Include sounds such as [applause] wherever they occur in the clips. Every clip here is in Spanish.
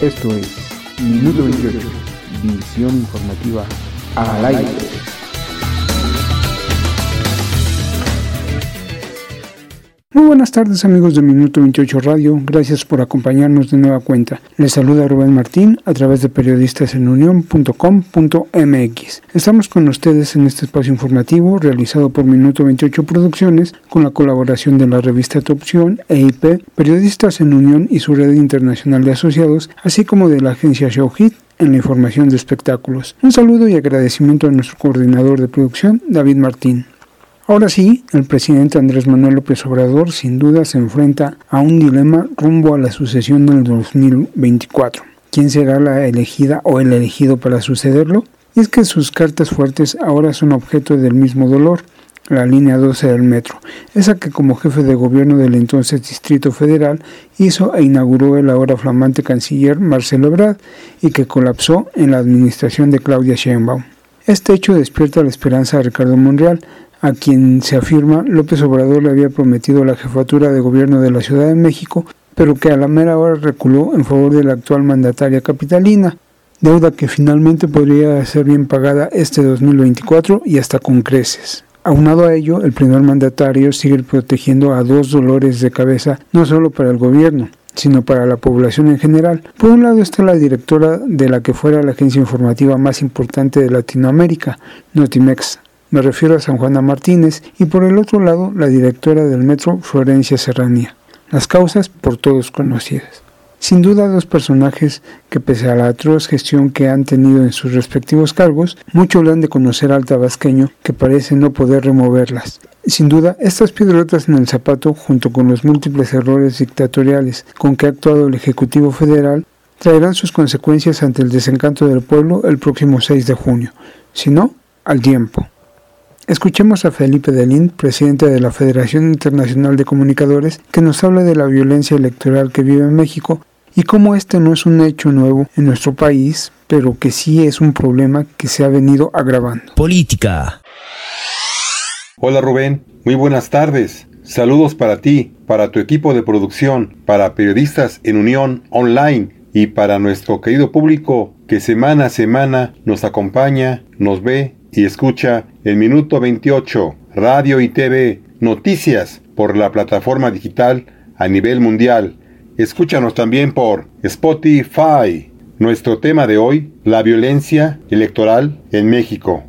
Esto es Minuto 28, visión informativa al aire. Buenas tardes amigos de Minuto 28 Radio, gracias por acompañarnos de nueva cuenta. Les saluda Rubén Martín a través de periodistasenunión.com.mx. Estamos con ustedes en este espacio informativo realizado por Minuto 28 Producciones con la colaboración de la revista Tu Opción, EIP, Periodistas en Unión y su red internacional de asociados, así como de la agencia Showhit en la información de espectáculos. Un saludo y agradecimiento a nuestro coordinador de producción, David Martín. Ahora sí, el presidente Andrés Manuel López Obrador sin duda se enfrenta a un dilema rumbo a la sucesión del 2024. ¿Quién será la elegida o el elegido para sucederlo? Y es que sus cartas fuertes ahora son objeto del mismo dolor, la línea 12 del metro, esa que como jefe de gobierno del entonces Distrito Federal hizo e inauguró el ahora flamante canciller Marcelo Ebrard y que colapsó en la administración de Claudia Sheinbaum. Este hecho despierta la esperanza a Ricardo Monreal, a quien se afirma López Obrador le había prometido la jefatura de gobierno de la Ciudad de México, pero que a la mera hora reculó en favor de la actual mandataria capitalina, deuda que finalmente podría ser bien pagada este 2024 y hasta con creces. Aunado a ello, el primer mandatario sigue protegiendo a dos dolores de cabeza, no solo para el gobierno, sino para la población en general. Por un lado está la directora de la que fuera la agencia informativa más importante de Latinoamérica, Notimex, me refiero a San Juana Martínez, y por el otro lado la directora del metro Florencia Serranía. Las causas por todos conocidas. Sin duda dos personajes que pese a la atroz gestión que han tenido en sus respectivos cargos, mucho le han de conocer al tabasqueño que parece no poder removerlas. Sin duda, estas piedrotas en el zapato, junto con los múltiples errores dictatoriales con que ha actuado el Ejecutivo Federal, traerán sus consecuencias ante el desencanto del pueblo el próximo 6 de junio, si no, al tiempo. Escuchemos a Felipe Delín, presidente de la Federación Internacional de Comunicadores, que nos habla de la violencia electoral que vive en México y cómo este no es un hecho nuevo en nuestro país, pero que sí es un problema que se ha venido agravando. Política. Hola Rubén, muy buenas tardes. Saludos para ti, para tu equipo de producción, para periodistas en Unión Online y para nuestro querido público que semana a semana nos acompaña, nos ve y escucha el minuto 28, radio y TV, noticias por la plataforma digital a nivel mundial. Escúchanos también por Spotify. Nuestro tema de hoy, la violencia electoral en México.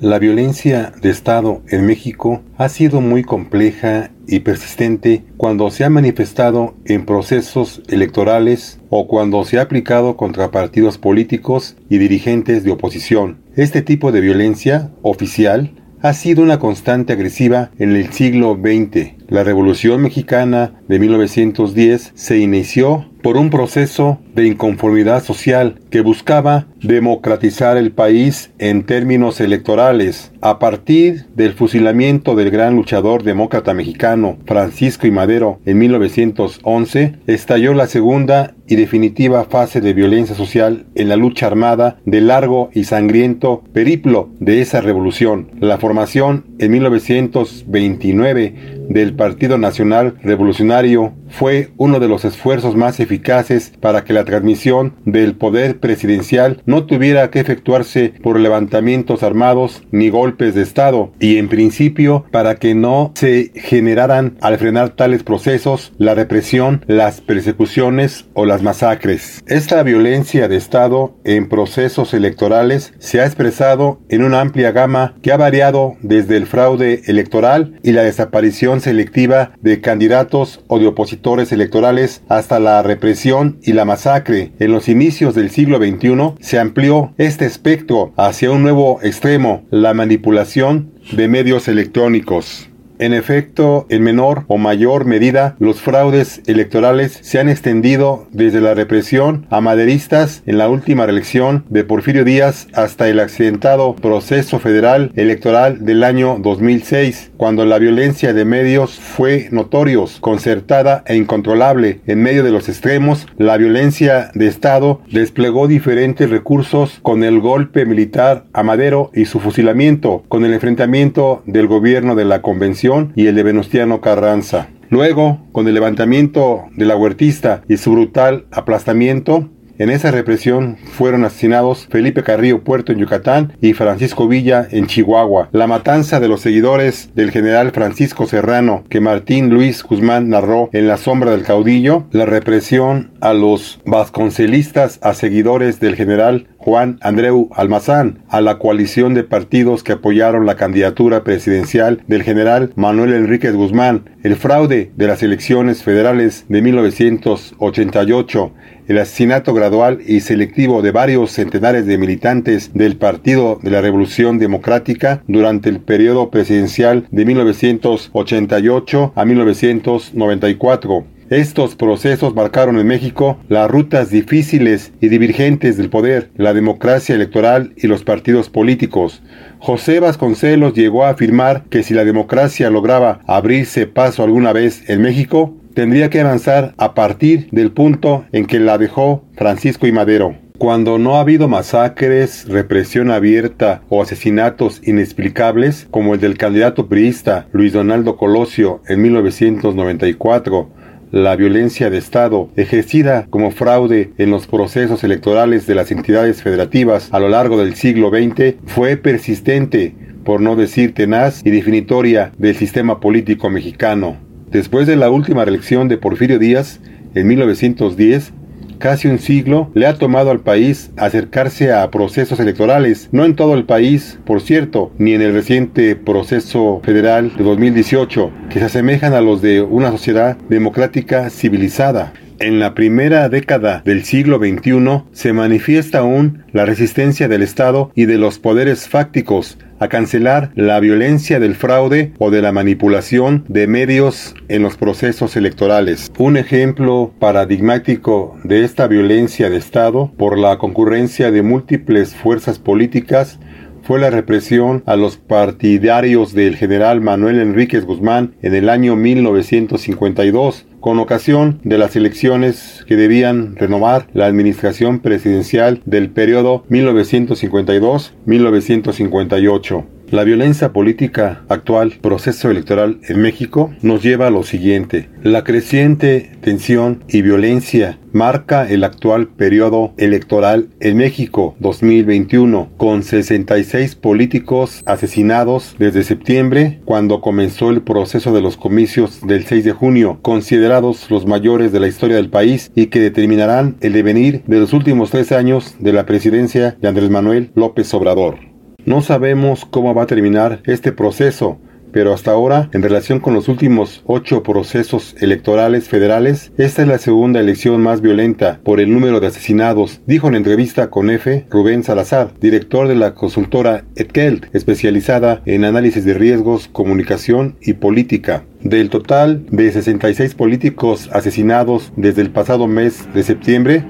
La violencia de Estado en México ha sido muy compleja y persistente cuando se ha manifestado en procesos electorales o cuando se ha aplicado contra partidos políticos y dirigentes de oposición. Este tipo de violencia oficial ha sido una constante agresiva en el siglo XX. La Revolución Mexicana de 1910 se inició por un proceso de inconformidad social que buscaba democratizar el país en términos electorales. A partir del fusilamiento del gran luchador demócrata mexicano Francisco I. Madero en 1911, estalló la segunda y definitiva fase de violencia social en la lucha armada de largo y sangriento periplo de esa revolución. La formación en 1929 del Partido Nacional Revolucionario fue uno de los esfuerzos más eficaces para que la transmisión del poder presidencial no tuviera que efectuarse por levantamientos armados ni golpes de Estado y en principio para que no se generaran al frenar tales procesos la represión, las persecuciones o las masacres. Esta violencia de Estado en procesos electorales se ha expresado en una amplia gama que ha variado desde el fraude electoral y la desaparición selectiva de candidatos o de opositores electorales hasta la represión y la masacre. En los inicios del siglo XXI se amplió este espectro hacia un nuevo extremo, la manipulación de medios electrónicos. En efecto, en menor o mayor medida, los fraudes electorales se han extendido desde la represión a maderistas en la última reelección de Porfirio Díaz hasta el accidentado proceso federal electoral del año 2006, cuando la violencia de medios fue notorios, concertada e incontrolable. En medio de los extremos, la violencia de Estado desplegó diferentes recursos con el golpe militar a Madero y su fusilamiento, con el enfrentamiento del gobierno de la convención y el de Venustiano Carranza. Luego, con el levantamiento de la huertista y su brutal aplastamiento, en esa represión fueron asesinados Felipe Carrillo Puerto en Yucatán y Francisco Villa en Chihuahua. La matanza de los seguidores del general Francisco Serrano que Martín Luis Guzmán narró en La sombra del caudillo. La represión a los vasconcelistas a seguidores del general Juan Andreu Almazán, a la coalición de partidos que apoyaron la candidatura presidencial del general Manuel Enríquez Guzmán, el fraude de las elecciones federales de 1988, el asesinato gradual y selectivo de varios centenares de militantes del Partido de la Revolución Democrática durante el periodo presidencial de 1988 a 1994. Estos procesos marcaron en México las rutas difíciles y divergentes del poder, la democracia electoral y los partidos políticos. José Vasconcelos llegó a afirmar que si la democracia lograba abrirse paso alguna vez en México, tendría que avanzar a partir del punto en que la dejó Francisco y Madero. Cuando no ha habido masacres, represión abierta o asesinatos inexplicables, como el del candidato priista Luis Donaldo Colosio en 1994, la violencia de Estado ejercida como fraude en los procesos electorales de las entidades federativas a lo largo del siglo XX fue persistente, por no decir tenaz y definitoria del sistema político mexicano. Después de la última reelección de Porfirio Díaz en 1910, casi un siglo le ha tomado al país acercarse a procesos electorales, no en todo el país, por cierto, ni en el reciente proceso federal de 2018, que se asemejan a los de una sociedad democrática civilizada. En la primera década del siglo XXI se manifiesta aún la resistencia del Estado y de los poderes fácticos a cancelar la violencia del fraude o de la manipulación de medios en los procesos electorales. Un ejemplo paradigmático de esta violencia de Estado por la concurrencia de múltiples fuerzas políticas fue la represión a los partidarios del general Manuel Enríquez Guzmán en el año 1952, con ocasión de las elecciones que debían renovar la administración presidencial del periodo 1952-1958. La violencia política actual, proceso electoral en México, nos lleva a lo siguiente. La creciente tensión y violencia marca el actual periodo electoral en México 2021, con 66 políticos asesinados desde septiembre, cuando comenzó el proceso de los comicios del 6 de junio, considerados los mayores de la historia del país y que determinarán el devenir de los últimos tres años de la presidencia de Andrés Manuel López Obrador. No sabemos cómo va a terminar este proceso, pero hasta ahora, en relación con los últimos ocho procesos electorales federales, esta es la segunda elección más violenta por el número de asesinados, dijo en entrevista con F. Rubén Salazar, director de la consultora Etkelt, especializada en análisis de riesgos, comunicación y política. Del total de 66 políticos asesinados desde el pasado mes de septiembre,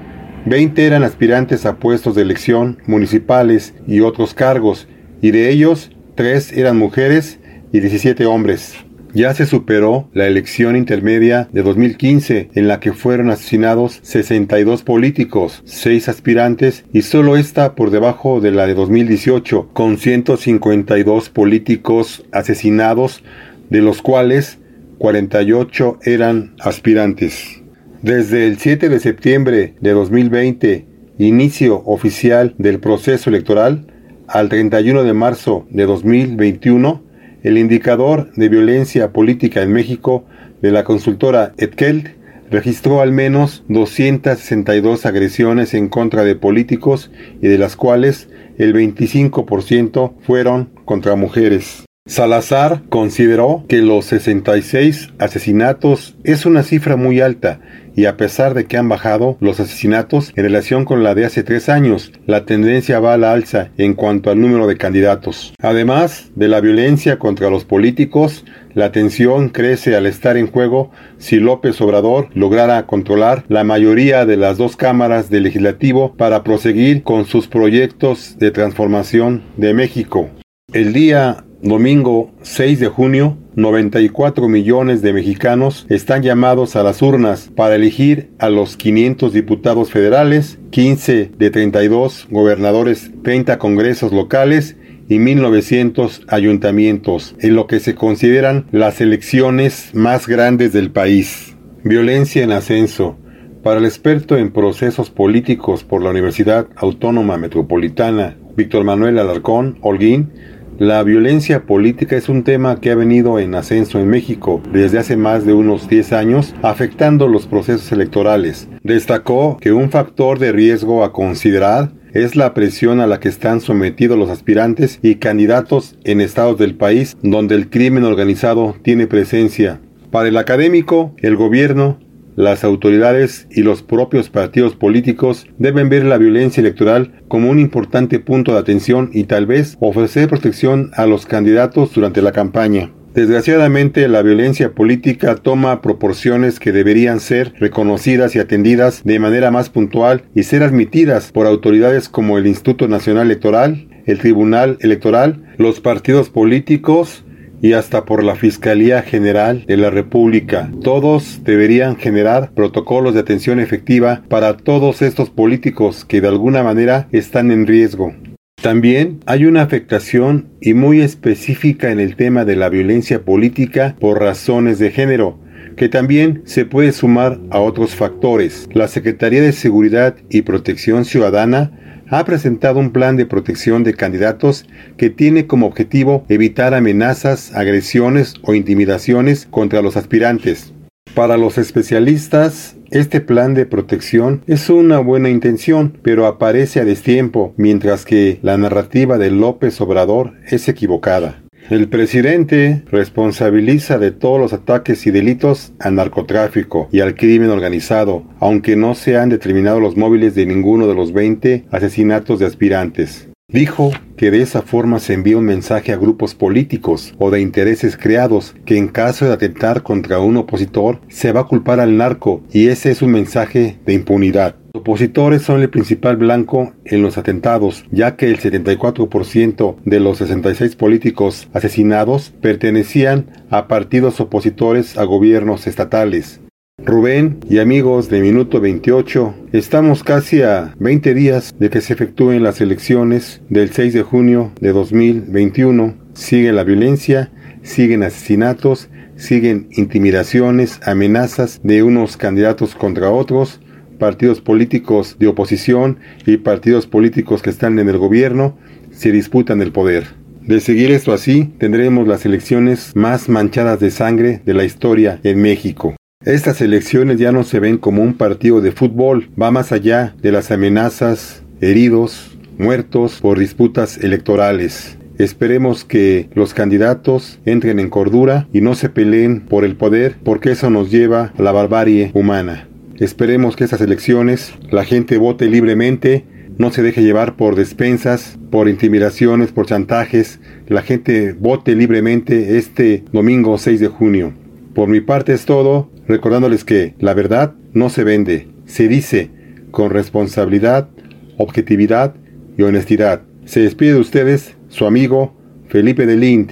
20 eran aspirantes a puestos de elección municipales y otros cargos, y de ellos 3 eran mujeres y 17 hombres. Ya se superó la elección intermedia de 2015 en la que fueron asesinados 62 políticos, 6 aspirantes y solo está por debajo de la de 2018 con 152 políticos asesinados de los cuales 48 eran aspirantes. Desde el 7 de septiembre de 2020, inicio oficial del proceso electoral, al 31 de marzo de 2021, el indicador de violencia política en México de la consultora Etkeld registró al menos 262 agresiones en contra de políticos y de las cuales el 25% fueron contra mujeres. Salazar consideró que los 66 asesinatos es una cifra muy alta y a pesar de que han bajado los asesinatos en relación con la de hace tres años, la tendencia va a la alza en cuanto al número de candidatos. Además de la violencia contra los políticos, la tensión crece al estar en juego si López Obrador lograra controlar la mayoría de las dos cámaras del legislativo para proseguir con sus proyectos de transformación de México. El día domingo 6 de junio, 94 millones de mexicanos están llamados a las urnas para elegir a los 500 diputados federales, 15 de 32 gobernadores, 30 congresos locales y 1900 ayuntamientos, en lo que se consideran las elecciones más grandes del país. Violencia en ascenso. Para el experto en procesos políticos por la Universidad Autónoma Metropolitana, Víctor Manuel Alarcón Holguín, la violencia política es un tema que ha venido en ascenso en México desde hace más de unos 10 años, afectando los procesos electorales. Destacó que un factor de riesgo a considerar es la presión a la que están sometidos los aspirantes y candidatos en estados del país donde el crimen organizado tiene presencia. Para el académico, el gobierno las autoridades y los propios partidos políticos deben ver la violencia electoral como un importante punto de atención y tal vez ofrecer protección a los candidatos durante la campaña. Desgraciadamente, la violencia política toma proporciones que deberían ser reconocidas y atendidas de manera más puntual y ser admitidas por autoridades como el Instituto Nacional Electoral, el Tribunal Electoral, los partidos políticos, y hasta por la Fiscalía General de la República. Todos deberían generar protocolos de atención efectiva para todos estos políticos que de alguna manera están en riesgo. También hay una afectación y muy específica en el tema de la violencia política por razones de género, que también se puede sumar a otros factores. La Secretaría de Seguridad y Protección Ciudadana ha presentado un plan de protección de candidatos que tiene como objetivo evitar amenazas, agresiones o intimidaciones contra los aspirantes. Para los especialistas, este plan de protección es una buena intención, pero aparece a destiempo, mientras que la narrativa de López Obrador es equivocada. El presidente responsabiliza de todos los ataques y delitos al narcotráfico y al crimen organizado, aunque no se han determinado los móviles de ninguno de los 20 asesinatos de aspirantes. Dijo que de esa forma se envía un mensaje a grupos políticos o de intereses creados que en caso de atentar contra un opositor se va a culpar al narco y ese es un mensaje de impunidad. Opositores son el principal blanco en los atentados, ya que el 74% de los 66 políticos asesinados pertenecían a partidos opositores a gobiernos estatales. Rubén y amigos de Minuto 28, estamos casi a 20 días de que se efectúen las elecciones del 6 de junio de 2021. Sigue la violencia, siguen asesinatos, siguen intimidaciones, amenazas de unos candidatos contra otros, partidos políticos de oposición y partidos políticos que están en el gobierno se disputan el poder. De seguir esto así, tendremos las elecciones más manchadas de sangre de la historia en México. Estas elecciones ya no se ven como un partido de fútbol, va más allá de las amenazas, heridos, muertos por disputas electorales. Esperemos que los candidatos entren en cordura y no se peleen por el poder porque eso nos lleva a la barbarie humana. Esperemos que estas elecciones la gente vote libremente, no se deje llevar por despensas, por intimidaciones, por chantajes. La gente vote libremente este domingo 6 de junio. Por mi parte es todo, recordándoles que la verdad no se vende, se dice con responsabilidad, objetividad y honestidad. Se despide de ustedes su amigo Felipe de Lind.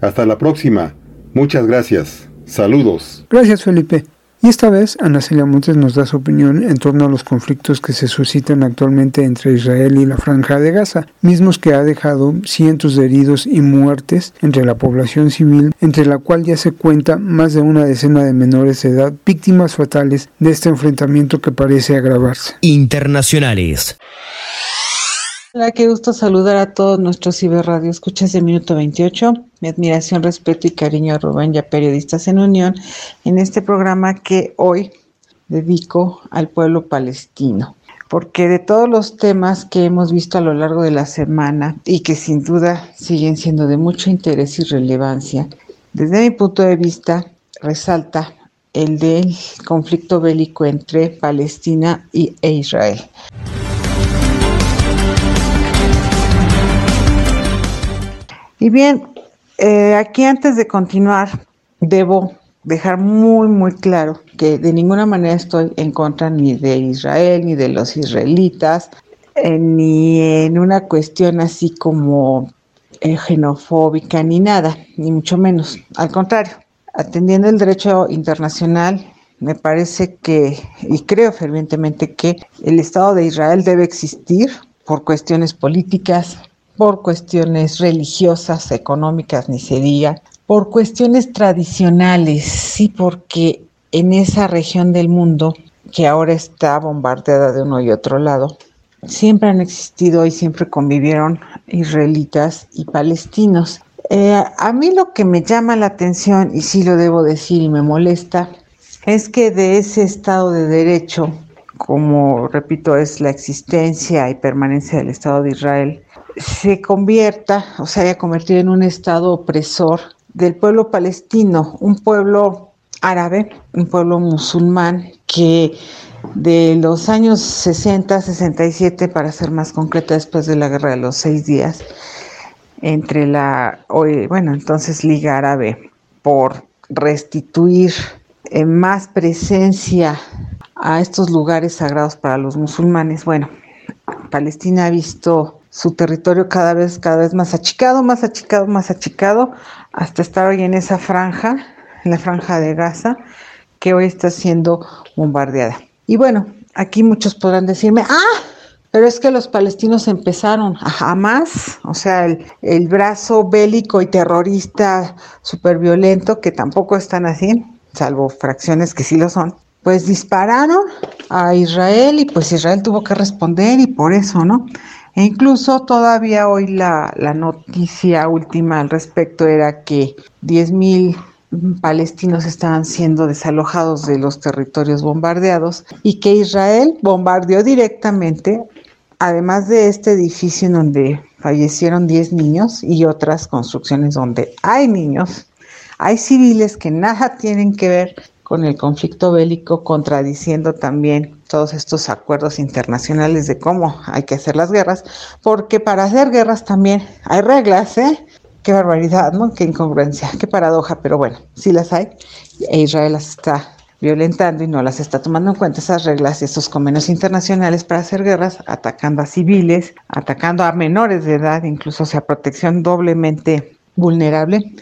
Hasta la próxima. Muchas gracias. Saludos. Gracias Felipe. Y esta vez Ana Celia Montes nos da su opinión en torno a los conflictos que se suscitan actualmente entre Israel y la Franja de Gaza, mismos que ha dejado cientos de heridos y muertes entre la población civil, entre la cual ya se cuenta más de una decena de menores de edad víctimas fatales de este enfrentamiento que parece agravarse. Internacionales. Hola, qué gusto saludar a todos nuestros ciberradio escuchas de Minuto 28. Mi admiración, respeto y cariño a Rubén y a Periodistas en Unión en este programa que hoy dedico al pueblo palestino. Porque de todos los temas que hemos visto a lo largo de la semana y que sin duda siguen siendo de mucho interés y relevancia, desde mi punto de vista resalta el del conflicto bélico entre Palestina y, e Israel. Y bien, eh, aquí antes de continuar, debo dejar muy, muy claro que de ninguna manera estoy en contra ni de Israel, ni de los israelitas, eh, ni en una cuestión así como eh, xenofóbica, ni nada, ni mucho menos. Al contrario, atendiendo el derecho internacional, me parece que, y creo fervientemente que el Estado de Israel debe existir por cuestiones políticas, por cuestiones religiosas, económicas, ni se diga, por cuestiones tradicionales, sí, porque en esa región del mundo que ahora está bombardeada de uno y otro lado, siempre han existido y siempre convivieron israelitas y palestinos. Eh, a mí lo que me llama la atención, y sí lo debo decir y me molesta, es que de ese Estado de Derecho, como repito es la existencia y permanencia del Estado de Israel, se convierta, o sea, haya convertido en un Estado opresor del pueblo palestino, un pueblo árabe, un pueblo musulmán que de los años 60, 67, para ser más concreta, después de la guerra de los seis días, entre la, bueno, entonces Liga Árabe, por restituir más presencia a estos lugares sagrados para los musulmanes. Bueno, Palestina ha visto su territorio cada vez, cada vez más achicado, más achicado, más achicado, hasta estar hoy en esa franja en la franja de Gaza, que hoy está siendo bombardeada. Y bueno, aquí muchos podrán decirme, ah, pero es que los palestinos empezaron a jamás, o sea, el, brazo bélico y terrorista súper violento, que tampoco están así, salvo fracciones que sí lo son, pues dispararon a Israel y pues Israel tuvo que responder y por eso, ¿no? E incluso todavía hoy la, la noticia última al respecto era que 10.000 palestinos estaban siendo desalojados de los territorios bombardeados y que Israel bombardeó directamente, además de este edificio en donde fallecieron 10 niños y otras construcciones donde hay niños, hay civiles que nada tienen que ver con el conflicto bélico, contradiciendo también todos estos acuerdos internacionales de cómo hay que hacer las guerras, porque para hacer guerras también hay reglas, ¿eh? Qué barbaridad, ¿no? Qué incongruencia, qué paradoja, pero bueno, sí las hay. E Israel las está violentando y no las está tomando en cuenta esas reglas y esos convenios internacionales para hacer guerras, atacando a civiles, atacando a menores de edad, incluso sea protección doblemente vulnerable.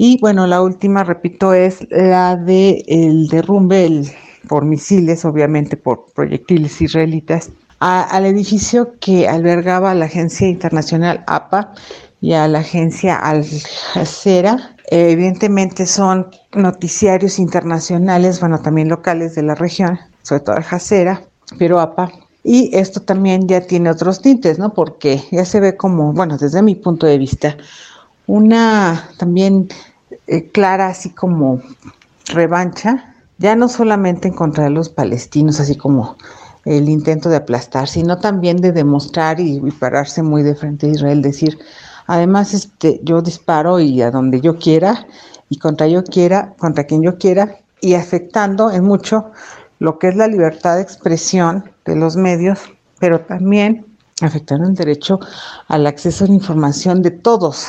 Y bueno, la última, repito, es la de el derrumbe por misiles, obviamente por proyectiles israelitas, al edificio que albergaba la agencia internacional APA y a la agencia Al Jazeera. evidentemente son noticiarios internacionales, bueno, también locales de la región, sobre todo Al Jazeera, pero APA. Y esto también ya tiene otros tintes, ¿no? Porque ya se ve como, bueno, desde mi punto de vista, una también eh, clara, así como revancha, ya no solamente en contra de los palestinos, así como el intento de aplastar, sino también de demostrar y, y pararse muy de frente a Israel, decir, Además, este, yo disparo y a donde yo quiera y contra yo quiera, contra quien yo quiera y afectando en mucho lo que es la libertad de expresión de los medios, pero también afectando el derecho al acceso a la información de todos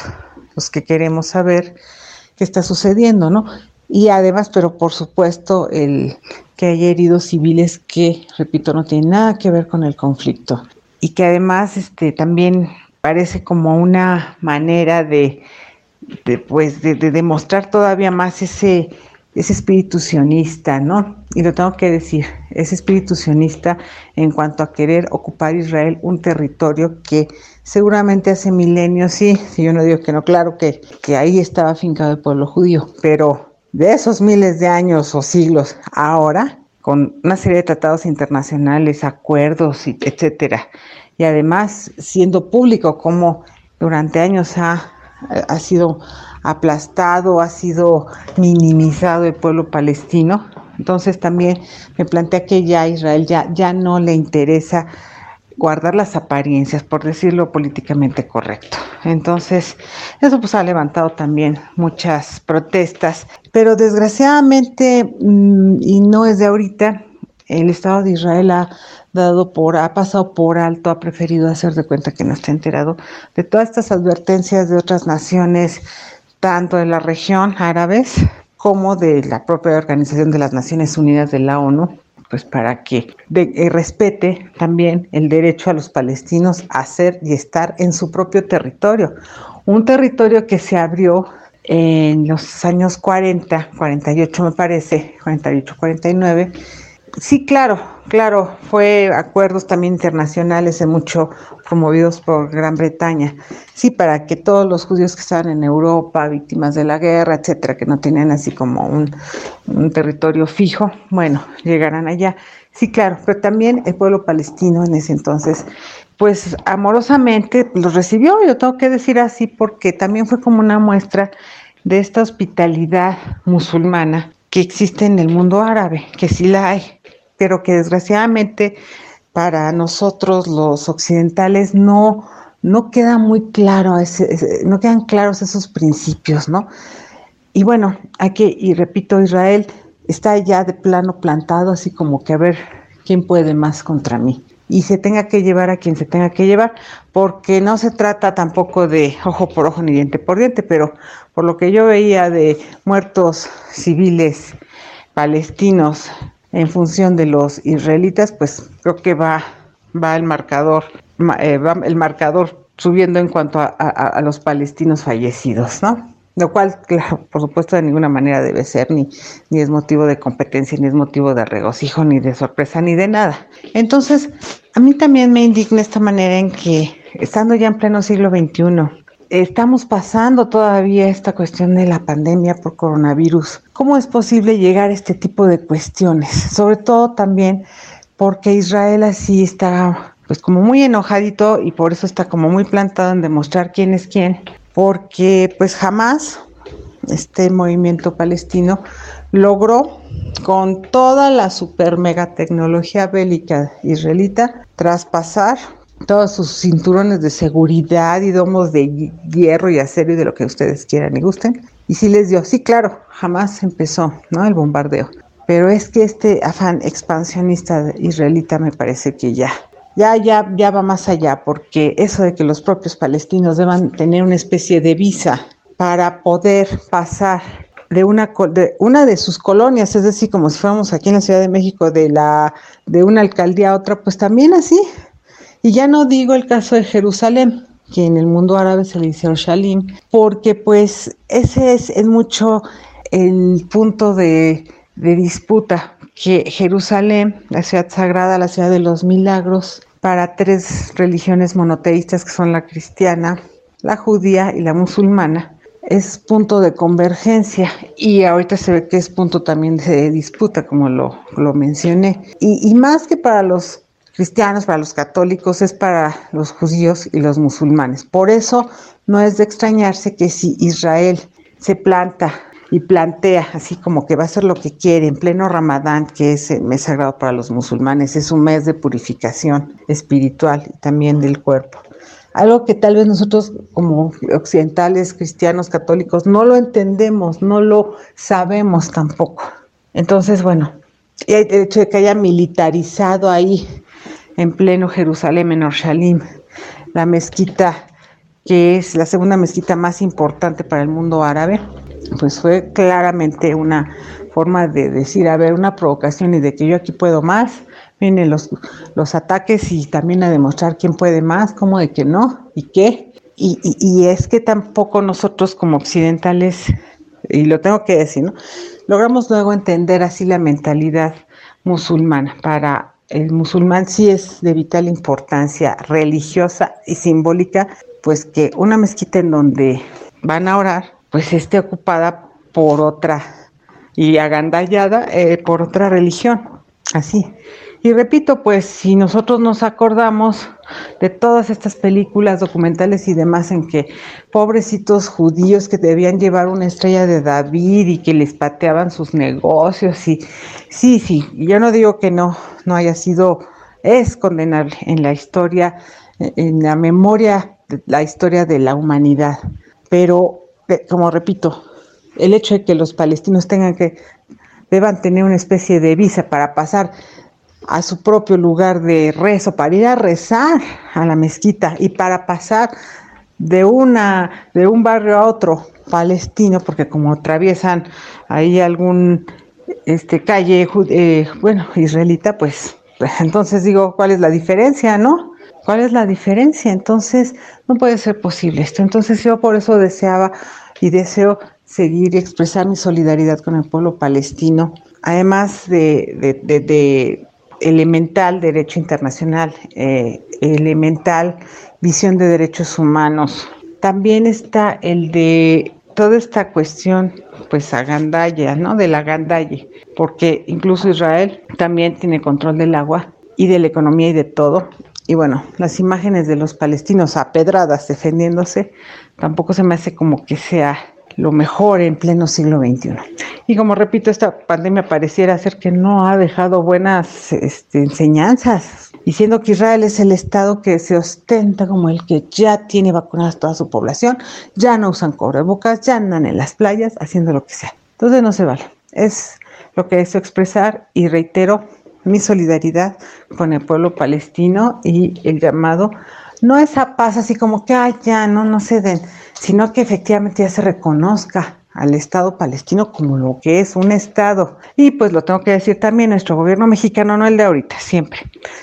los que queremos saber qué está sucediendo, ¿no? Y además, pero por supuesto, el que haya heridos civiles que, repito, no tienen nada que ver con el conflicto. Y que además este, también parece como una manera de, pues, de, demostrar todavía más ese, ese espíritu sionista, ¿no? Y lo tengo que decir, ese espíritu sionista en cuanto a querer ocupar Israel un territorio que seguramente hace milenios, sí, si yo no digo que no, claro que, que ahí estaba afincado el pueblo judío, pero de esos miles de años o siglos ahora, con una serie de tratados internacionales, acuerdos, etcétera, y además siendo público como durante años ha, ha sido aplastado, ha sido minimizado el pueblo palestino. Entonces también me plantea que ya Israel ya, ya no le interesa guardar las apariencias, por decirlo políticamente correcto. Entonces, eso pues ha levantado también muchas protestas, pero desgraciadamente, mm, y no es de ahorita, el Estado de Israel ha dado por, ha pasado por alto, ha preferido hacer de cuenta que no está enterado de todas estas advertencias de otras naciones, tanto de la región árabes como de la propia Organización de las Naciones Unidas de la ONU, pues para que eh, respete también el derecho a los palestinos a ser y estar en su propio territorio. Un territorio que se abrió en los años 40, 48 me parece, 48, 49, Sí, claro, claro, fue acuerdos también internacionales, mucho promovidos por Gran Bretaña. Sí, para que todos los judíos que estaban en Europa, víctimas de la guerra, etcétera, que no tenían así como un, un territorio fijo, bueno, llegaran allá. Sí, claro, pero también el pueblo palestino en ese entonces, pues amorosamente los recibió, y lo tengo que decir así, porque también fue como una muestra de esta hospitalidad musulmana que existe en el mundo árabe, que sí la hay, pero que desgraciadamente para nosotros los occidentales no, no queda muy claro, no quedan claros esos principios, ¿no? Y bueno, aquí, y repito, Israel está ya de plano plantado, así como que a ver quién puede más contra mí. Y se tenga que llevar a quien se tenga que llevar, porque no se trata tampoco de ojo por ojo ni diente por diente, pero por lo que yo veía de muertos civiles palestinos en función de los israelitas, pues creo que va, va el marcador, eh, va el marcador subiendo en cuanto a, los palestinos fallecidos, ¿no? Lo cual, [laughs] claro, por supuesto, de ninguna manera debe ser, ni, ni es motivo de competencia, ni es motivo de regocijo, ni de sorpresa, ni de nada. Entonces, a mí también me indigna esta manera en que, estando ya en pleno siglo XXI, estamos pasando todavía esta cuestión de la pandemia por coronavirus. ¿Cómo es posible llegar a este tipo de cuestiones? Sobre todo también porque Israel así está pues como muy enojadito y por eso está como muy plantado en demostrar quién es quién, porque pues jamás este movimiento palestino logró con toda la super mega tecnología bélica israelita traspasar todos sus cinturones de seguridad y domos de hierro y acero y de lo que ustedes quieran y gusten. Y sí les dio, sí, claro, jamás empezó ¿no? el bombardeo. Pero es que este afán expansionista israelita me parece que ya, ya, ya, ya va más allá, porque eso de que los propios palestinos deban tener una especie de visa para poder pasar de una, de una de sus colonias, es decir, como si fuéramos aquí en la Ciudad de México, de, la, de una alcaldía a otra, pues también así, y ya no digo el caso de Jerusalén, que en el mundo árabe se le dice Shalim, porque pues ese es, mucho el punto de, de disputa, que Jerusalén, la ciudad sagrada, la ciudad de los milagros, para tres religiones monoteístas que son la cristiana, la judía y la musulmana, es punto de convergencia y ahorita se ve que es punto también de disputa, como lo, lo mencioné. Y, y más que para los cristianos, para los católicos, es para los judíos y los musulmanes. Por eso no es de extrañarse que si Israel se planta y plantea así como que va a hacer lo que quiere en pleno Ramadán, que es el mes sagrado para los musulmanes, es un mes de purificación espiritual y también del cuerpo. Algo que tal vez nosotros como occidentales, cristianos, católicos, no lo entendemos, no lo sabemos tampoco. Entonces, bueno, y el hecho de que haya militarizado ahí en pleno Jerusalén, en Orshalim, la mezquita que es la segunda mezquita más importante para el mundo árabe, pues fue claramente una forma de decir, a ver, una provocación y de que yo aquí puedo más, vienen los, los ataques y también a demostrar quién puede más, cómo de que no y qué. Y, y, es que tampoco nosotros como occidentales, y lo tengo que decir, ¿no? logramos luego entender así la mentalidad musulmana para el musulmán sí es de vital importancia religiosa y simbólica, pues que una mezquita en donde van a orar, pues esté ocupada por otra y agandallada eh, por otra religión, así. Y repito, pues si nosotros nos acordamos de todas estas películas documentales y demás en que pobrecitos judíos que debían llevar una estrella de David y que les pateaban sus negocios y sí, sí, yo no digo que no, no haya sido, es condenable en la historia, en la memoria, la historia de la humanidad. Pero, como repito, el hecho de que los palestinos tengan que, deban tener una especie de visa para pasar a su propio lugar de rezo, para ir a rezar a la mezquita y para pasar de una de un barrio a otro palestino, porque como atraviesan ahí algún este calle eh, bueno israelita, pues, pues [laughs] entonces digo cuál es la diferencia, ¿no? ¿Cuál es la diferencia? Entonces no puede ser posible esto. Entonces yo por eso deseaba y deseo seguir y expresar mi solidaridad con el pueblo palestino además de, elemental derecho internacional, eh, elemental visión de derechos humanos, también está el de toda esta cuestión, pues agandalla, ¿no? De la agandalle, porque incluso Israel también tiene control del agua y de la economía y de todo. Y bueno, las imágenes de los palestinos apedradas defendiéndose tampoco se me hace como que sea lo mejor en pleno siglo XXI. Y como repito, esta pandemia pareciera ser que no ha dejado buenas este, enseñanzas, diciendo que Israel es el Estado que se ostenta como el que ya tiene vacunadas toda su población, ya no usan cobrebocas, ya andan en las playas haciendo lo que sea. Entonces no se vale. Es lo que deseo expresar y reitero mi solidaridad con el pueblo palestino y el llamado no esa paz así como que, ay, ya, no, no se den, sino que efectivamente ya se reconozca al Estado palestino como lo que es un Estado. Y pues lo tengo que decir también, nuestro gobierno mexicano, no el de ahorita, siempre.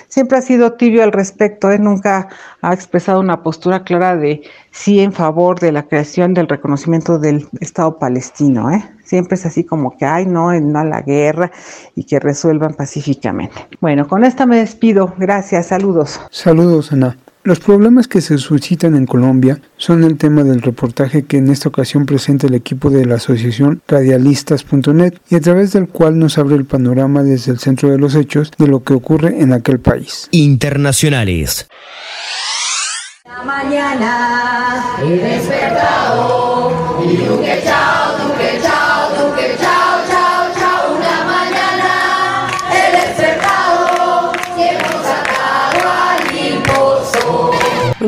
Siempre ha sido tibio al respecto, ¿eh? nunca ha expresado una postura clara de sí en favor de la creación del reconocimiento del Estado palestino. ¿eh? Siempre es así como que, ay, no, no a la guerra y que resuelvan pacíficamente. Bueno, con esta me despido. Gracias, saludos. Saludos, Ana. Los problemas que se suscitan en Colombia son el tema del reportaje que en esta ocasión presenta el equipo de la asociación radialistas.net y a través del cual nos abre el panorama desde el centro de los hechos de lo que ocurre en aquel país. Internacionales. La mañana he despertado y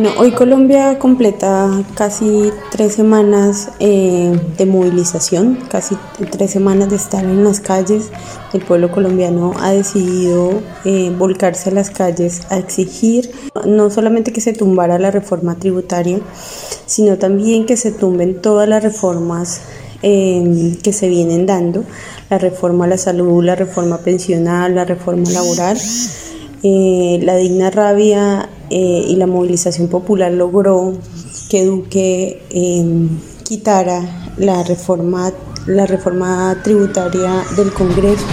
Hoy Colombia completa casi tres semanas eh, de movilización, casi tres semanas de estar en las calles. El pueblo colombiano ha decidido eh, volcarse a las calles a exigir no solamente que se tumbara la reforma tributaria, sino también que se tumben todas las reformas eh, que se vienen dando, la reforma a la salud, la reforma pensional, la reforma laboral. la digna rabia eh, y la movilización popular logró que Duque em, quitara la reforma, la reforma tributaria del Congreso.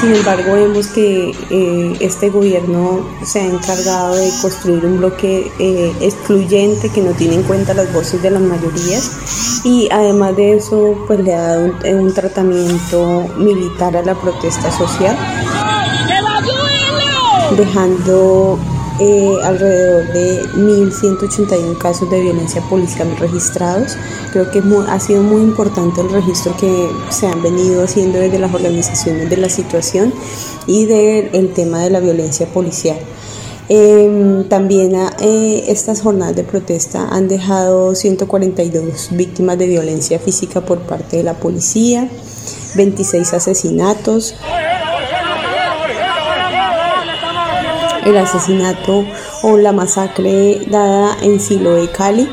Sin embargo, vemos que eh, este gobierno se ha encargado de construir un bloque eh, excluyente que no tiene en cuenta las voces de las mayorías y además de eso, pues le ha dado un, un tratamiento militar a la protesta social, dejando eh, alrededor de 1.181 casos de violencia policial registrados. Creo que ha sido muy importante el registro que se han venido haciendo desde las organizaciones de la situación y del tema de la violencia policial. Em, también eh, estas jornadas de protesta han dejado 142 víctimas de violencia física por parte de la policía, 26 asesinatos, el asesinato o la masacre dada en Siloé, Cali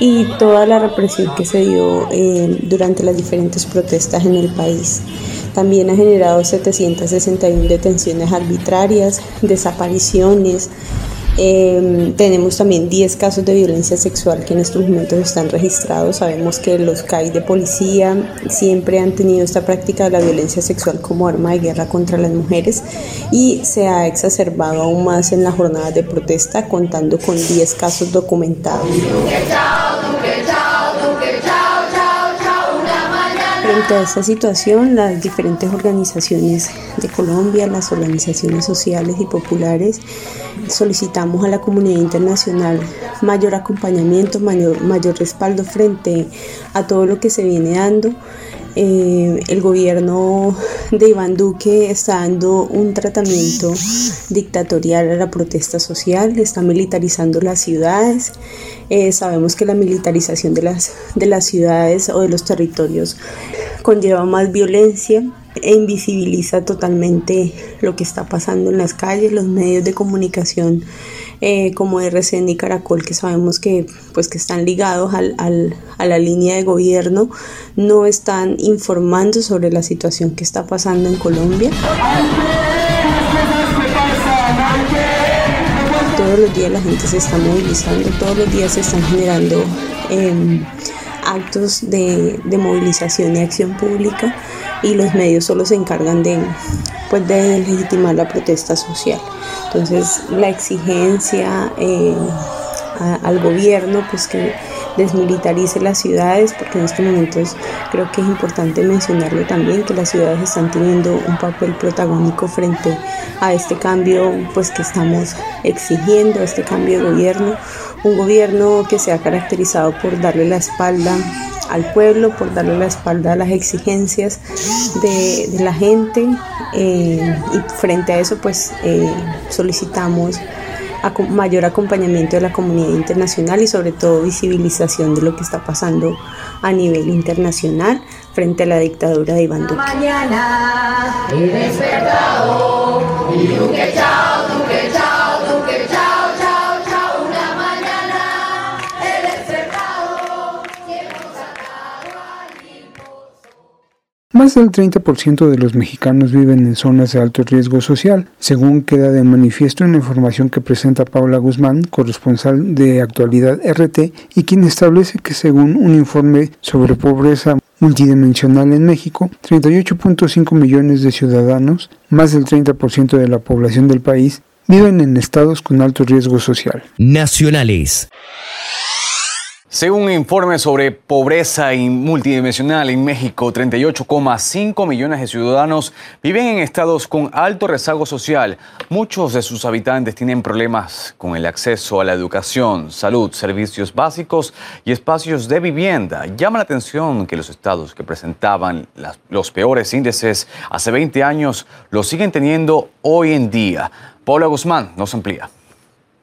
y toda la represión que se dio eh, durante las diferentes protestas en el país. También ha generado 761 detenciones arbitrarias, desapariciones, Em, tenemos también 10 casos de violencia sexual que en estos momentos están registrados. Sabemos que los CAI de policía siempre han tenido esta práctica de la violencia sexual como arma de guerra contra las mujeres y se ha exacerbado aún más en la jornada de protesta contando con 10 casos documentados. Frente a esta situación, las diferentes organizaciones de Colombia, las organizaciones sociales y populares, solicitamos a la comunidad internacional mayor acompañamiento, mayor, mayor respaldo frente a todo lo que se viene dando. Eh, el gobierno de Iván Duque está dando un tratamiento dictatorial a la protesta social, está militarizando las ciudades. Eh, sabemos que la militarización de las, de las ciudades o de los territorios conlleva más violencia e invisibiliza totalmente lo que está pasando en las calles, los medios de comunicación eh, como RCN y Caracol, que sabemos que, pues, que están ligados al, al, a la línea de gobierno, no están informando sobre la situación que está pasando en Colombia. todos los días la gente se está movilizando, todos los días se están generando em, actos de, movilización y acción pública y los medios solo se encargan de, pues, de legitimar la protesta social. Entonces la exigencia eh, al gobierno pues que desmilitarice las ciudades, porque en estos momentos creo que es importante mencionarlo también, que las ciudades están teniendo un papel protagónico frente a este cambio pues que estamos exigiendo, este cambio de gobierno, un gobierno que se ha caracterizado por darle la espalda al pueblo, por darle la espalda a las exigencias de, la gente eh, y frente a eso pues eh, solicitamos mayor acompañamiento de la comunidad internacional y sobre todo visibilización de lo que está pasando a nivel internacional frente a la dictadura de Iván Duque. Más del 30% de los mexicanos viven en zonas de alto riesgo social, según queda de manifiesto en la información que presenta Paula Guzmán, corresponsal de Actualidad RT, y quien establece que según un informe sobre pobreza multidimensional en México, 38.5 millones de ciudadanos, más del 30% de la población del país, viven en estados con alto riesgo social. Nacionales. Según un informe sobre pobreza multidimensional en México, 38,5 millones de ciudadanos viven en estados con alto rezago social. Muchos de sus habitantes tienen problemas con el acceso a la educación, salud, servicios básicos y espacios de vivienda. Llama la atención que los estados que presentaban los peores índices hace 20 años los siguen teniendo hoy en día. Paula Guzmán nos amplía.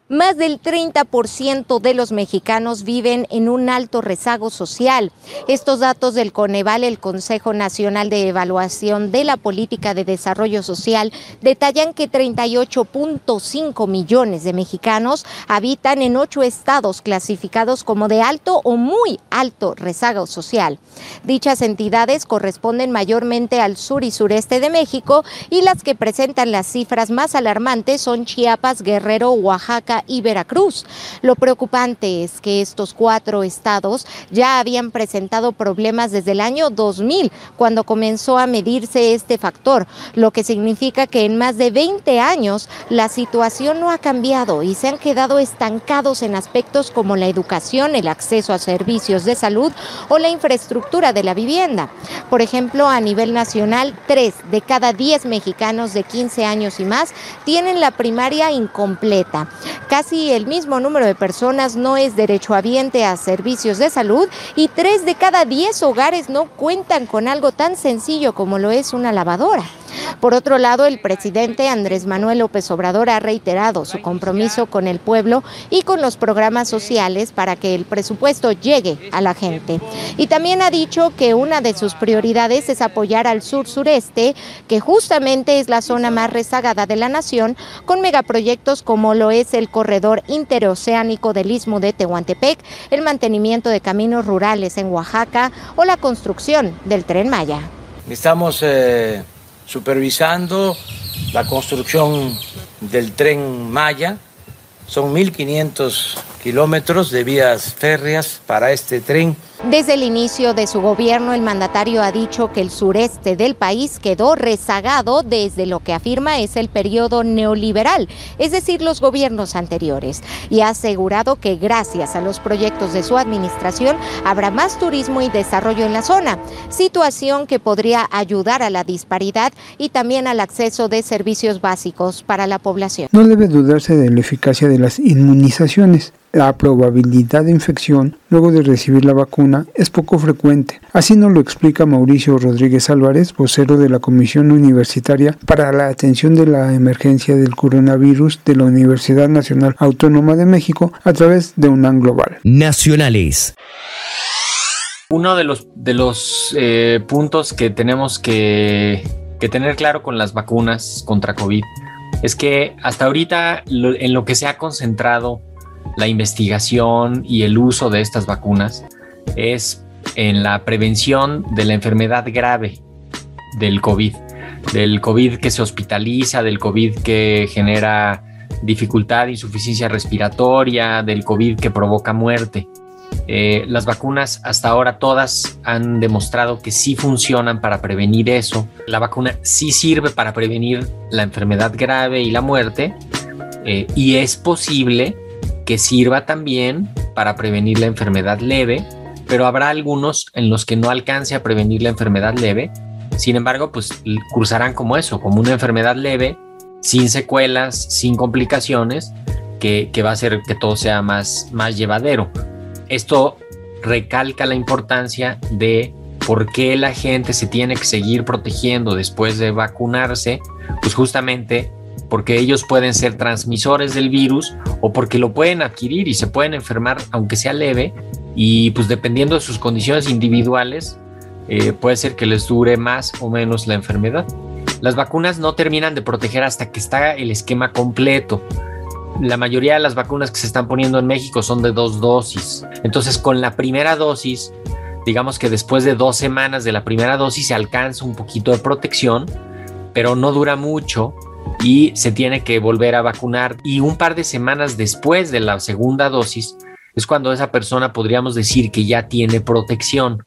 Más del 30% de los mexicanos viven en un alto rezago social. Estos datos del Coneval, el Consejo Nacional de Evaluación de la Política de Desarrollo Social, detallan que 38.5 millones de mexicanos habitan en ocho estados clasificados como de alto o muy alto rezago social. Dichas entidades corresponden mayormente al sur y sureste de México y las que presentan las cifras más alarmantes son Chiapas, Guerrero, Oaxaca, y Veracruz. Lo preocupante es que estos cuatro estados ya habían presentado problemas desde el año 2000, cuando comenzó a medirse este factor, lo que significa que en más de 20 años la situación no ha cambiado y se han quedado estancados en aspectos como la educación, el acceso a servicios de salud o la infraestructura de la vivienda. Por ejemplo, a nivel nacional, tres de cada 10 mexicanos de 15 años y más tienen la primaria incompleta. Casi el mismo número de personas no es derechohabiente a servicios de salud y tres de cada diez hogares no cuentan con algo tan sencillo como lo es una lavadora. Por otro lado, el presidente Andrés Manuel López Obrador ha reiterado su compromiso con el pueblo y con los programas sociales para que el presupuesto llegue a la gente. Y también ha dicho que una de sus prioridades es apoyar al sur-sureste, que justamente es la zona más rezagada de la nación, con megaproyectos como lo es el corredor interoceánico del istmo de Tehuantepec, el mantenimiento de caminos rurales en Oaxaca o la construcción del tren Maya. Estamos eh, supervisando la construcción del tren Maya. Son 1.500 kilómetros de vías férreas para este tren desde el inicio de su gobierno, el mandatario ha dicho que el sureste del país quedó rezagado desde lo que afirma es el periodo neoliberal, es decir, los gobiernos anteriores, y ha asegurado que gracias a los proyectos de su administración habrá más turismo y desarrollo en la zona, situación que podría ayudar a la disparidad y también al acceso de servicios básicos para la población. No debe dudarse de la eficacia de las inmunizaciones la probabilidad de infección luego de recibir la vacuna es poco frecuente. Así nos lo explica Mauricio Rodríguez Álvarez, vocero de la Comisión Universitaria para la Atención de la Emergencia del Coronavirus de la Universidad Nacional Autónoma de México a través de UNAM Global. Nacionales. Uno de los, de los eh, puntos que tenemos que, que tener claro con las vacunas contra COVID es que hasta ahorita en lo que se ha concentrado la investigación y el uso de estas vacunas es en la prevención de la enfermedad grave del COVID, del COVID que se hospitaliza, del COVID que genera dificultad, insuficiencia respiratoria, del COVID que provoca muerte. Eh, las vacunas hasta ahora todas han demostrado que sí funcionan para prevenir eso. La vacuna sí sirve para prevenir la enfermedad grave y la muerte eh, y es posible que sirva también para prevenir la enfermedad leve, pero habrá algunos en los que no alcance a prevenir la enfermedad leve. Sin embargo, pues cruzarán como eso, como una enfermedad leve, sin secuelas, sin complicaciones, que, que va a hacer que todo sea más, más llevadero. Esto recalca la importancia de por qué la gente se tiene que seguir protegiendo después de vacunarse, pues justamente porque ellos pueden ser transmisores del virus o porque lo pueden adquirir y se pueden enfermar aunque sea leve y pues dependiendo de sus condiciones individuales eh, puede ser que les dure más o menos la enfermedad. Las vacunas no terminan de proteger hasta que está el esquema completo la mayoría de las vacunas que se están poniendo en México son de dos dosis. Entonces, con la primera dosis, digamos que después de dos semanas de la primera dosis se alcanza un poquito de protección, pero no dura mucho y se tiene que volver a vacunar. Y un par de semanas después de la segunda dosis es cuando esa persona podríamos decir que ya tiene protección.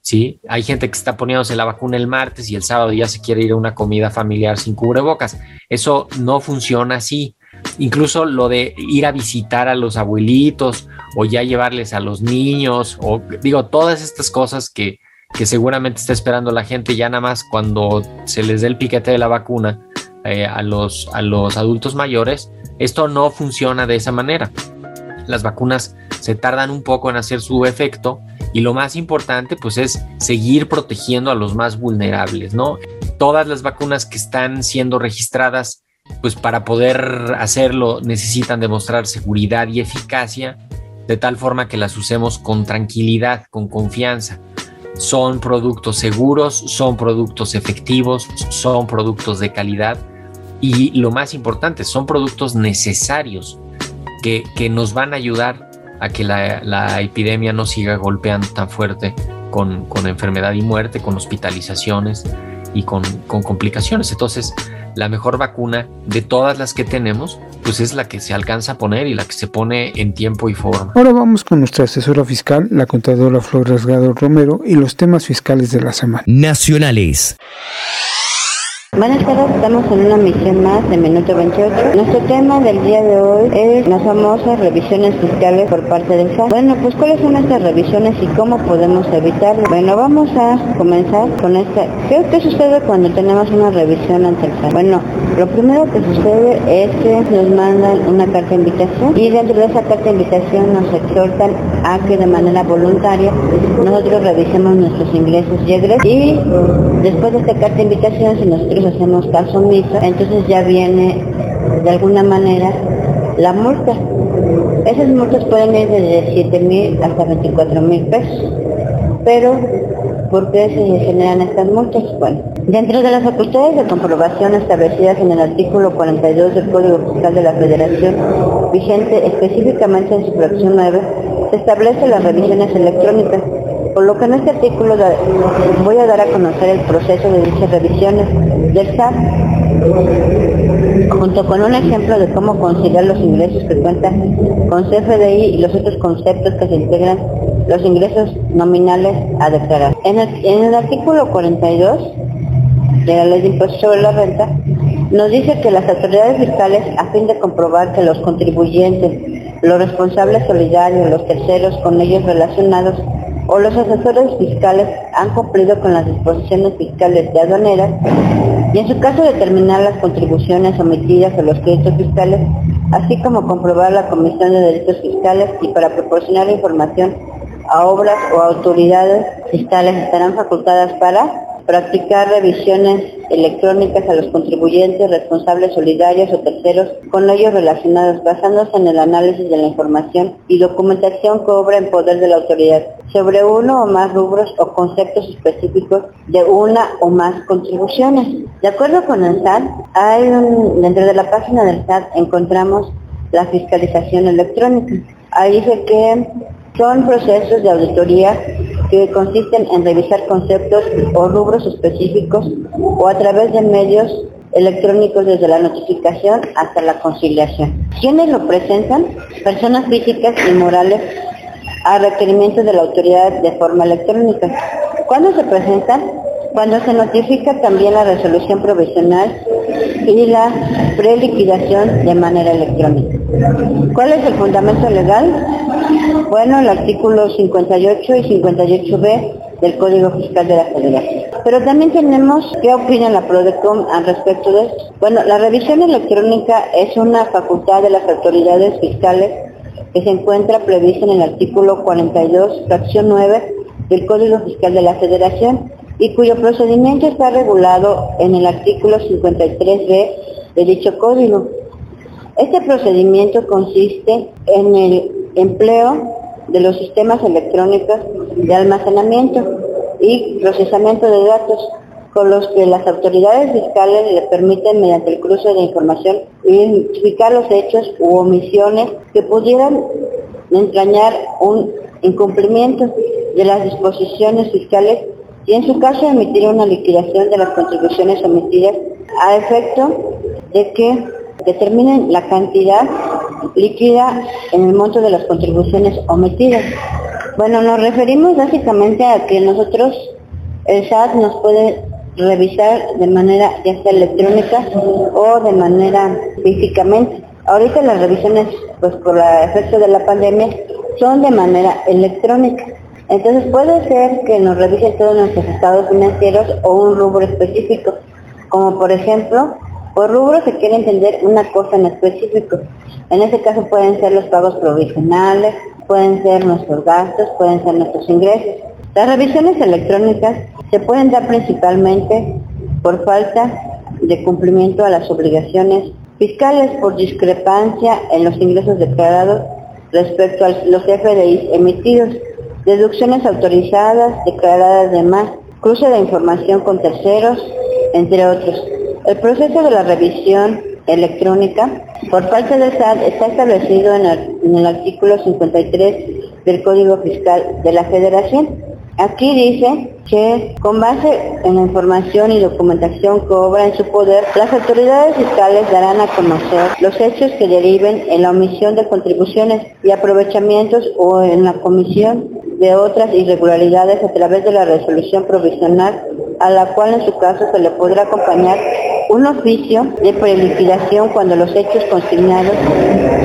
¿Sí? Hay gente que está poniéndose la vacuna el martes y el sábado ya se quiere ir a una comida familiar sin cubrebocas. Eso no funciona así incluso lo de ir a visitar a los abuelitos o ya llevarles a los niños o digo, todas estas cosas que, seguramente está esperando la gente ya nada más cuando se les dé el piquete de la vacuna eh, a, los, a los adultos mayores, esto no funciona de esa manera. Las vacunas se tardan un poco en hacer su efecto y lo más importante pues es seguir protegiendo a los más vulnerables, ¿no? Todas las vacunas que están siendo registradas pues para poder hacerlo necesitan demostrar seguridad y eficacia de tal forma que las usemos con tranquilidad, con confianza. Son productos seguros, son productos efectivos, son productos de calidad y lo más importante, son productos necesarios que, nos van a ayudar a que la, epidemia no siga golpeando tan fuerte con, enfermedad y muerte, con hospitalizaciones y con, con complicaciones. Entonces, la mejor vacuna de todas las que tenemos, pues es la que se alcanza a poner y la que se pone en tiempo y forma. Ahora vamos con nuestra asesora fiscal, la contadora Flor Rasgado Romero, y los temas fiscales de la semana. Nacionales. Buenas tardes, estamos en una misión más de Minuto 28. Nuestro tema del día de hoy es las famosas revisiones fiscales por parte del SAT. Bueno, pues ¿cuáles son estas revisiones y cómo podemos evitarlas? Bueno, vamos a comenzar con esta. ¿Qué, sucede cuando tenemos una revisión ante el SAT? Bueno, lo primero que sucede es que nos mandan una carta de invitación y dentro de esa carta de invitación nos exhortan a que de manera voluntaria nosotros revisemos nuestros ingresos y egresos y después de esta carta de invitación si hacemos caso omiso, entonces ya viene de alguna manera la multa. Esas multas pueden ir desde 7 mil hasta 24 mil pesos. Pero, ¿por qué se generan estas multas? Bueno, dentro de las facultades de comprobación establecidas en el artículo 42 del Código Fiscal de la Federación, vigente específicamente en su fracción 9, se establece las revisiones electrónicas por lo que en este artículo voy a dar a conocer el proceso de dichas revisiones del SAT, junto con un ejemplo de cómo conciliar los ingresos que cuentan con CFDI y los otros conceptos que se integran los ingresos nominales a declarar. En el, en el artículo 42 de la Ley de Impuestos sobre la Renta, nos dice que las autoridades fiscales, a fin de comprobar que los contribuyentes, los responsables solidarios, los terceros con ellos relacionados, o los asesores fiscales han cumplido con las disposiciones fiscales de aduaneras y en su caso determinar las contribuciones omitidas a los créditos fiscales, así como comprobar la Comisión de Delitos Fiscales y para proporcionar información a obras o autoridades fiscales estarán facultadas para practicar revisiones electrónicas a los contribuyentes, responsables solidarios o terceros con ellos relacionados, basándose en el análisis de la información y documentación que obra en poder de la autoridad sobre uno o más rubros o conceptos específicos de una o más contribuciones. De acuerdo con el SAT, hay dentro de la página del SAT encontramos la fiscalización electrónica. Ahí dice que son procesos de auditoría que consisten en revisar conceptos o rubros específicos o a través de medios electrónicos desde la notificación hasta la conciliación. ¿Quiénes lo presentan? Personas físicas y morales a requerimiento de la autoridad de forma electrónica. ¿Cuándo se presentan? Cuando se notifica también la resolución provisional y la preliquidación de manera electrónica. ¿Cuál es el fundamento legal? Bueno, el artículo 58 y 58b del Código Fiscal de la Federación. Pero también tenemos qué opina la PRODECOM al respecto de esto. Bueno, la revisión electrónica es una facultad de las autoridades fiscales que se encuentra prevista en el artículo 42, fracción 9 del Código Fiscal de la Federación y cuyo procedimiento está regulado en el artículo 53b de dicho código. Este procedimiento consiste en el empleo de los sistemas electrónicos de almacenamiento y procesamiento de datos con los que las autoridades fiscales le permiten mediante el cruce de información identificar los hechos u omisiones que pudieran entrañar un incumplimiento de las disposiciones fiscales y en su caso emitir una liquidación de las contribuciones omitidas a efecto de que determinen la cantidad líquida en el monto de las contribuciones omitidas. Bueno, nos referimos básicamente a que nosotros, el SAT nos puede revisar de manera ya sea electrónica o de manera físicamente. Ahorita las revisiones, pues por el efecto de la pandemia, son de manera electrónica. Entonces puede ser que nos revisen todos nuestros estados financieros o un rubro específico, como por ejemplo por rubro se quiere entender una cosa en específico. En ese caso pueden ser los pagos provisionales, pueden ser nuestros gastos, pueden ser nuestros ingresos. Las revisiones electrónicas se pueden dar principalmente por falta de cumplimiento a las obligaciones fiscales por discrepancia en los ingresos declarados respecto a los FDI emitidos, deducciones autorizadas, declaradas de más, cruce de información con terceros, entre otros. El proceso de la revisión electrónica por parte del SAT está establecido en el, artículo 53 del Código Fiscal de la Federación. Aquí dice que con base en la información y documentación que obra en su poder, las autoridades fiscales darán a conocer los hechos que deriven en la omisión de contribuciones y aprovechamientos o en la comisión de otras irregularidades a través de la resolución provisional a la cual en su caso se le podrá acompañar un oficio de preliquidación cuando los hechos consignados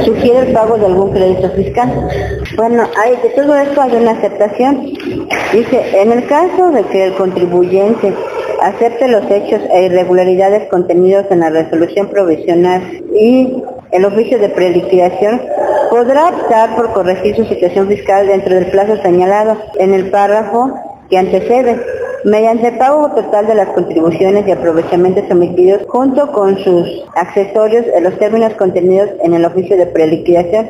sugiere el pago de algún crédito fiscal. Bueno, hay, de todo esto hay una aceptación. Dice, en el caso de que el contribuyente acepte los hechos e irregularidades contenidos en la resolución provisional y el oficio de preliquidación, podrá optar por corregir su situación fiscal dentro del plazo señalado en el párrafo que antecede mediante pago total de las contribuciones y aprovechamientos omitidos junto con sus accesorios en los términos contenidos en el oficio de preliquidación,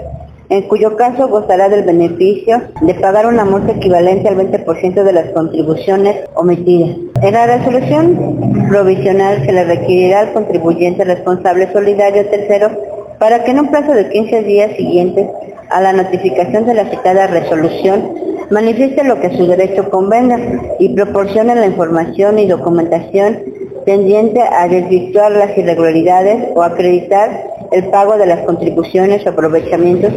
en cuyo caso gozará del beneficio de pagar una multa equivalente al 20% de las contribuciones omitidas. En la resolución provisional se le requerirá al contribuyente responsable solidario tercero para que en un plazo de 15 días siguientes a la notificación de la citada resolución manifieste lo que a su derecho convenga y proporcione la información y documentación tendiente a desvirtuar las irregularidades o acreditar el pago de las contribuciones o aprovechamientos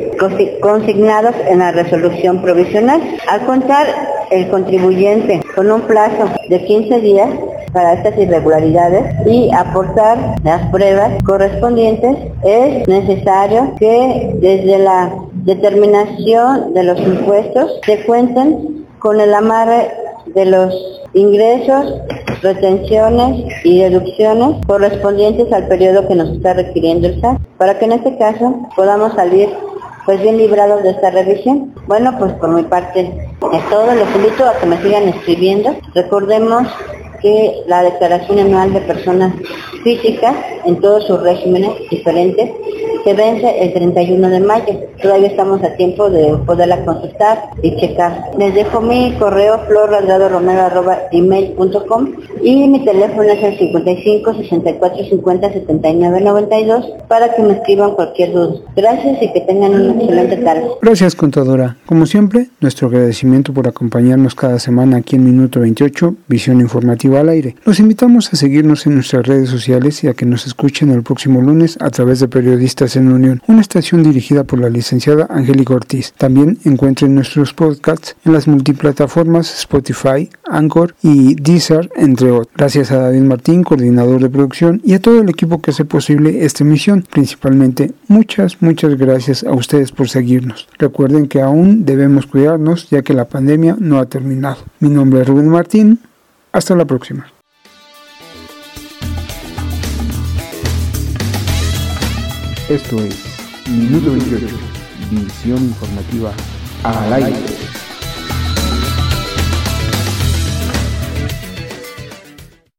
consignados en la resolución provisional. Al contar el contribuyente con un plazo de 15 días para estas irregularidades y aportar las pruebas correspondientes, es necesario que desde la determinación de los impuestos se cuenten con el amarre de los ingresos, retenciones y deducciones correspondientes al periodo que nos está requiriendo el SAT, para que en este caso podamos salir pues bien librados de esta revisión. Bueno, pues por mi parte es todo, los invito a que me sigan escribiendo. Recordemos que la declaración anual de personas físicas en todos sus regímenes diferentes que vence el 31 de mayo. Todavía estamos a tiempo de poderla consultar y checar. Les dejo mi correo florralgadoromero.com y mi teléfono es el 55 64 50 79 92 para que me escriban cualquier duda. Gracias y que tengan una excelente tarde. Gracias, contadora. Como siempre, nuestro agradecimiento por acompañarnos cada semana aquí en Minuto 28, Visión Informativa al Aire. Los invitamos a seguirnos en nuestras redes sociales y a que nos escuchen el próximo lunes a través de Periodistas en Unión, una estación dirigida por la licenciada Angélica Ortiz. También encuentren nuestros podcasts en las multiplataformas Spotify, Anchor y Deezer, entre otros. Gracias a David Martín, coordinador de producción, y a todo el equipo que hace posible esta emisión. Principalmente, muchas, muchas gracias a ustedes por seguirnos. Recuerden que aún debemos cuidarnos ya que la pandemia no ha terminado. Mi nombre es Rubén Martín. Hasta la próxima. Esto es Minuto 28, visión informativa al aire.